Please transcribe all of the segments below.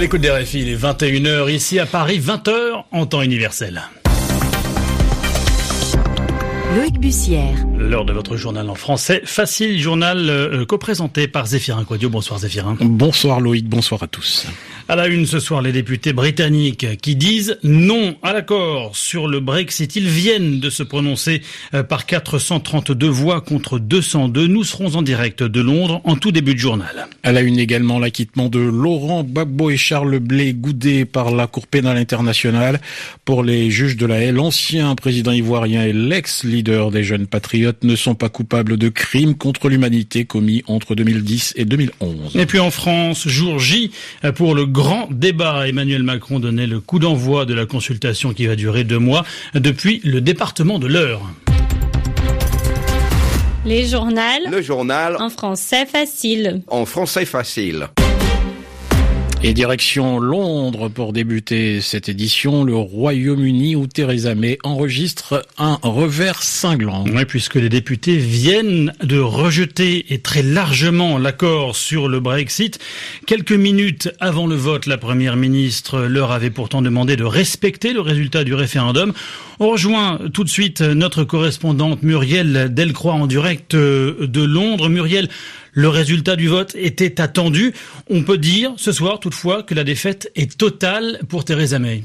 L'écoute des RFI, il est 21h ici à Paris, 20h en temps universel. Bussière. L'heure de votre journal en français, facile journal euh, co-présenté par Zéphirin Quadio. Bonsoir Zéphirin. Bonsoir Loïc, bonsoir à tous. À la une ce soir, les députés britanniques qui disent non à l'accord sur le Brexit. Ils viennent de se prononcer euh, par 432 voix contre 202. Nous serons en direct de Londres en tout début de journal. À la une également, l'acquittement de Laurent Gbagbo et Charles Blé goudé par la Cour pénale internationale. Pour les juges de la haie, l'ancien président ivoirien et l'ex-leader des jeunes patriotes ne sont pas coupables de crimes contre l'humanité commis entre 2010 et 2011. Et puis en France, jour J pour le grand débat. Emmanuel Macron donnait le coup d'envoi de la consultation qui va durer deux mois depuis le département de l'Eure. Les journaux. Le journal. En français facile. En français facile. Et direction Londres pour débuter cette édition, le Royaume-Uni où Theresa May enregistre un revers cinglant. Oui, puisque les députés viennent de rejeter et très largement l'accord sur le Brexit. Quelques minutes avant le vote, la première ministre leur avait pourtant demandé de respecter le résultat du référendum. On rejoint tout de suite notre correspondante Muriel Delcroix en direct de Londres. Muriel, le résultat du vote était attendu. On peut dire ce soir toutefois que la défaite est totale pour Theresa May.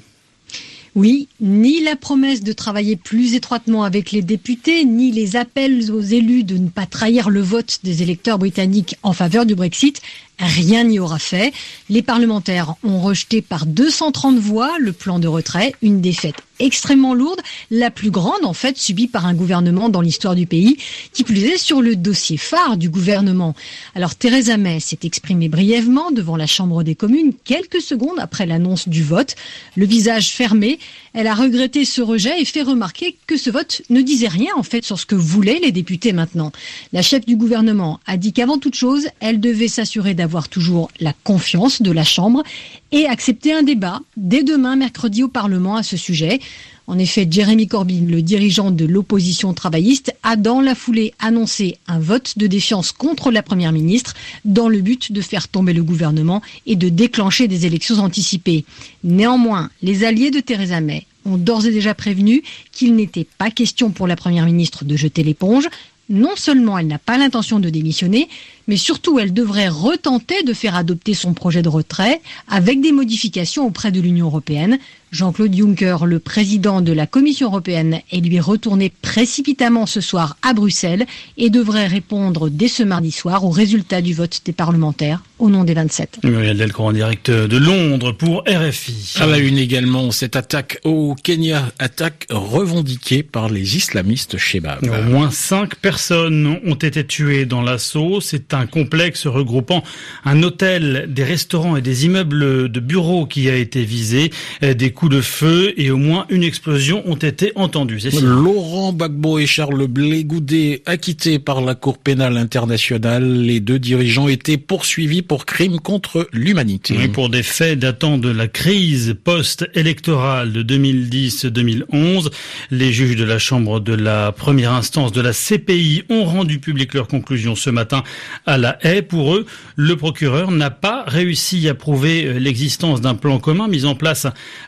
Oui, ni la promesse de travailler plus étroitement avec les députés, ni les appels aux élus de ne pas trahir le vote des électeurs britanniques en faveur du Brexit Rien n'y aura fait. Les parlementaires ont rejeté par 230 voix le plan de retrait, une défaite extrêmement lourde, la plus grande en fait subie par un gouvernement dans l'histoire du pays, qui plus est sur le dossier phare du gouvernement. Alors Theresa May s'est exprimée brièvement devant la Chambre des communes quelques secondes après l'annonce du vote. Le visage fermé, elle a regretté ce rejet et fait remarquer que ce vote ne disait rien en fait sur ce que voulaient les députés maintenant. La chef du gouvernement a dit qu'avant toute chose, elle devait s'assurer d'avoir toujours la confiance de la Chambre et accepter un débat dès demain mercredi au Parlement à ce sujet. En effet, Jeremy Corbyn, le dirigeant de l'opposition travailliste, a dans la foulée annoncé un vote de défiance contre la Première ministre dans le but de faire tomber le gouvernement et de déclencher des élections anticipées. Néanmoins, les alliés de Theresa May ont d'ores et déjà prévenu qu'il n'était pas question pour la Première ministre de jeter l'éponge. Non seulement elle n'a pas l'intention de démissionner, mais surtout elle devrait retenter de faire adopter son projet de retrait avec des modifications auprès de l'Union européenne. Jean-Claude Juncker, le président de la Commission européenne, est lui retourné précipitamment ce soir à Bruxelles et devrait répondre dès ce mardi soir aux résultats du vote des parlementaires au nom des 27. Muriel Delcourt en direct de Londres pour RFI. À la une également, cette attaque au Kenya, attaque revendiquée par les islamistes Shebab. Au moins cinq personnes ont été tuées dans l'assaut. C'est un complexe regroupant un hôtel, des restaurants et des immeubles de bureaux qui a été visé. Des coups de feu et au moins une explosion ont été entendus. Laurent Gbagbo et Charles Blé Goudé acquittés par la Cour pénale internationale. Les deux dirigeants étaient poursuivis pour crimes contre l'humanité. Oui, pour des faits datant de la crise post-électorale de 2010-2011, les juges de la Chambre de la première instance de la CPI ont rendu public leurs conclusions ce matin à la haie. Pour eux, le procureur n'a pas réussi à prouver l'existence d'un plan commun mis en place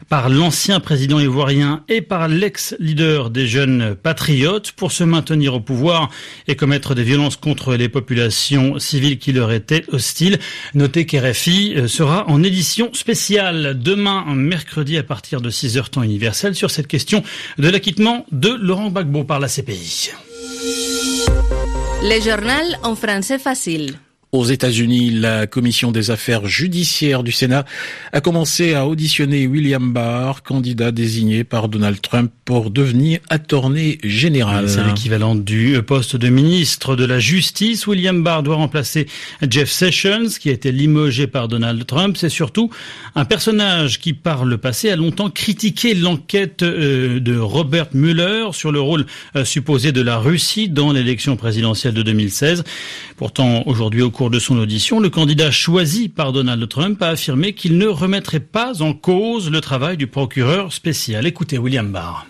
par l'ancien président ivoirien et par l'ex-leader des jeunes patriotes pour se maintenir au pouvoir et commettre des violences contre les populations civiles qui leur étaient hostiles. Notez qu'RFI euh, sera en édition spéciale demain, mercredi, à partir de 6h temps universel, sur cette question de l'acquittement de Laurent Gbagbo par la CPI. Le journal en français facile. Aux États-Unis, la commission des affaires judiciaires du Sénat a commencé à auditionner William Barr, candidat désigné par Donald Trump pour devenir attorney général. C'est l'équivalent du poste de ministre de la Justice. William Barr doit remplacer Jeff Sessions, qui a été limogé par Donald Trump. C'est surtout un personnage qui, par le passé, a longtemps critiqué l'enquête euh, de Robert Mueller sur le rôle euh, supposé de la Russie dans l'élection présidentielle de 2016. Pourtant, aujourd'hui, au cours de son audition, le candidat choisi par Donald Trump a affirmé qu'il ne remettrait pas en cause le travail du procureur spécial. Écoutez William Barr.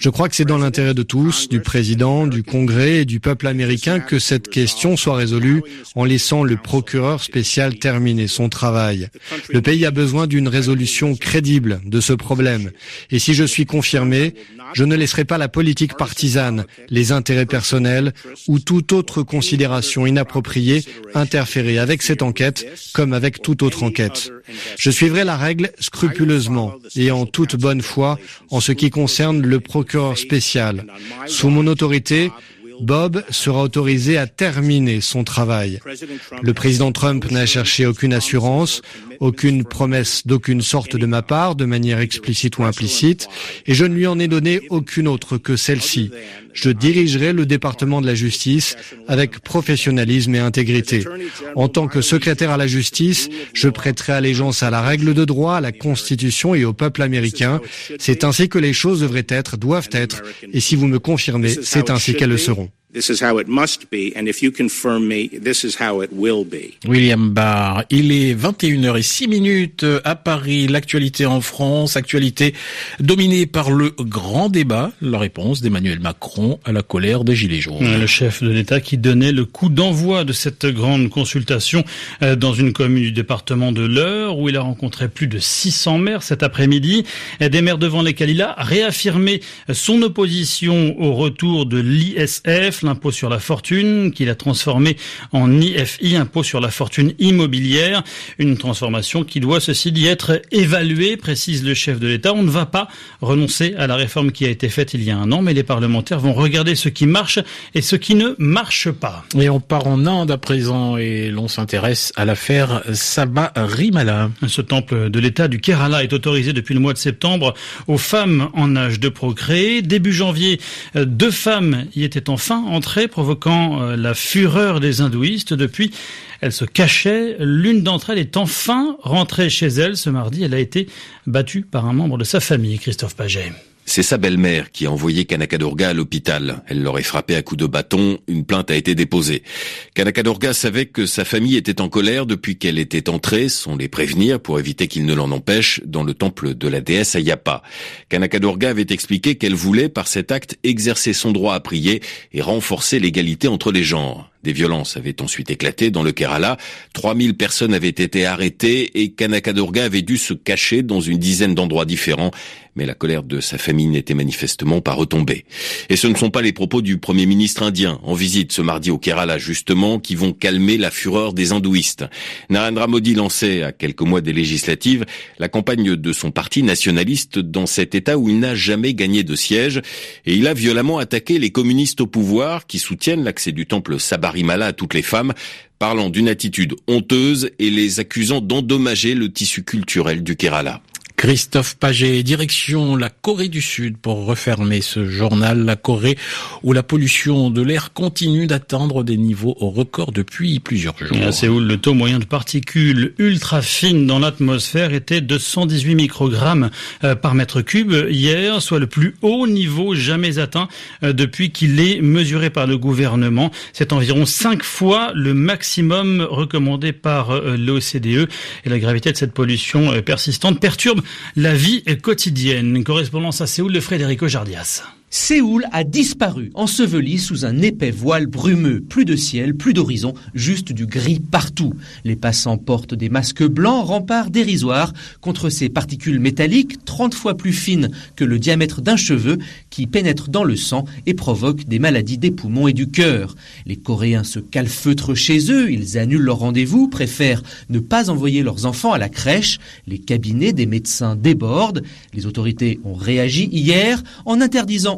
Je crois que c'est dans l'intérêt de tous, du président, du Congrès et du peuple américain que cette question soit résolue en laissant le procureur spécial terminer son travail. Le pays a besoin d'une résolution crédible de ce problème. Et si je suis confirmé, je ne laisserai pas la politique partisane, les intérêts personnels ou toute autre considération inappropriée interférer avec cette enquête comme avec toute autre enquête. Je suivrai la règle scrupuleusement et en toute bonne foi en ce qui concerne le procureur spécial. Sous mon autorité, Bob sera autorisé à terminer son travail. Le président Trump n'a cherché aucune assurance, aucune promesse d'aucune sorte de ma part, de manière explicite ou implicite, et je ne lui en ai donné aucune autre que celle-ci. Je dirigerai le département de la justice avec professionnalisme et intégrité. En tant que secrétaire à la justice, je prêterai allégeance à la règle de droit, à la Constitution et au peuple américain. C'est ainsi que les choses devraient être, doivent être, et si vous me confirmez, c'est ainsi qu'elles le seront. William Barr, il est 21h06 minutes à Paris. L'actualité en France, actualité dominée par le grand débat, la réponse d'Emmanuel Macron à la colère des Gilets jaunes. Le chef de l'État qui donnait le coup d'envoi de cette grande consultation euh, dans une commune du département de l'Eure où il a rencontré plus de 600 maires cet après-midi. Des maires devant lesquels il a réaffirmé son opposition au retour de l'ISF, l'impôt sur la fortune, qu'il a transformé en IFI, impôt sur la fortune immobilière. Une transformation qui doit, ceci dit, être évaluée, précise le chef de l'État. On ne va pas renoncer à la réforme qui a été faite il y a un an, mais les parlementaires vont regarder ce qui marche et ce qui ne marche pas. Et on part en Inde à présent et l'on s'intéresse à l'affaire Rimala. Ce temple de l'État du Kerala est autorisé depuis le mois de septembre aux femmes en âge de procréer. Début janvier, deux femmes y étaient enfin entrées, provoquant euh, la fureur des hindouistes. Depuis, elles se cachaient. L'une d'entre elles est enfin rentrée chez elle ce mardi. Elle a été battue par un membre de sa famille, Christophe Paget. C'est sa belle-mère qui a envoyé Kanakadurga à l'hôpital. Elle l'aurait frappé à coups de bâton. Une plainte a été déposée. Kanakadurga savait que sa famille était en colère depuis qu'elle était entrée, sans les prévenir pour éviter qu'ils ne l'en empêchent, dans le temple de la déesse Ayapa. Kanakadurga avait expliqué qu'elle voulait, par cet acte, exercer son droit à prier et renforcer l'égalité entre les genres. Des violences avaient ensuite éclaté dans le Kerala. 3000 personnes avaient été arrêtées et Kanakadurga avait dû se cacher dans une dizaine d'endroits différents. Mais la colère de sa famille n'était manifestement pas retombée. Et ce ne sont pas les propos du Premier ministre indien en visite ce mardi au Kerala justement qui vont calmer la fureur des hindouistes. Narendra Modi lançait à quelques mois des législatives la campagne de son parti nationaliste dans cet État où il n'a jamais gagné de siège et il a violemment attaqué les communistes au pouvoir qui soutiennent l'accès du temple Sabarimala à toutes les femmes parlant d'une attitude honteuse et les accusant d'endommager le tissu culturel du Kerala. Christophe Paget, direction la Corée du Sud pour refermer ce journal. La Corée où la pollution de l'air continue d'atteindre des niveaux au record depuis plusieurs jours. à Séoul, le taux moyen de particules ultra fines dans l'atmosphère était de 118 microgrammes euh, par mètre cube hier, soit le plus haut niveau jamais atteint euh, depuis qu'il est mesuré par le gouvernement. C'est environ cinq fois le maximum recommandé par euh, l'OCDE et la gravité de cette pollution persistante perturbe la vie quotidienne. Une correspondance à Séoul de Frédérico Jardias. Séoul a disparu, enseveli sous un épais voile brumeux. Plus de ciel, plus d'horizon, juste du gris partout. Les passants portent des masques blancs, remparts dérisoires contre ces particules métalliques 30 fois plus fines que le diamètre d'un cheveu qui pénètrent dans le sang et provoquent des maladies des poumons et du cœur. Les Coréens se calfeutrent chez eux, ils annulent leurs rendez-vous, préfèrent ne pas envoyer leurs enfants à la crèche. Les cabinets des médecins débordent. Les autorités ont réagi hier en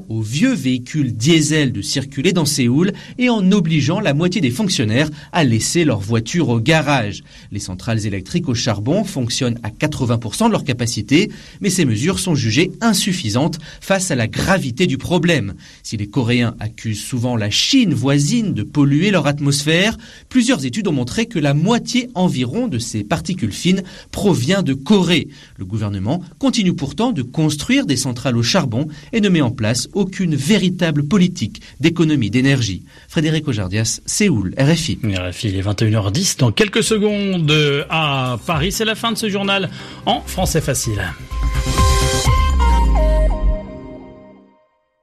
aux vieux véhicules diesel de circuler dans Séoul et en obligeant la moitié des fonctionnaires à laisser leur voiture au garage. Les centrales électriques au charbon fonctionnent à 80% de leur capacité, mais ces mesures sont jugées insuffisantes face à la gravité du problème. Si les Coréens accusent souvent la Chine voisine de polluer leur atmosphère, plusieurs études ont montré que la moitié environ de ces particules fines provient de Corée. Le gouvernement continue pourtant de construire des centrales au charbon et ne met en place aucune véritable politique d'économie d'énergie. Frédéric Ojardias, Séoul, RFI. RFI, il est 21h10. Dans quelques secondes à Paris, c'est la fin de ce journal en français facile.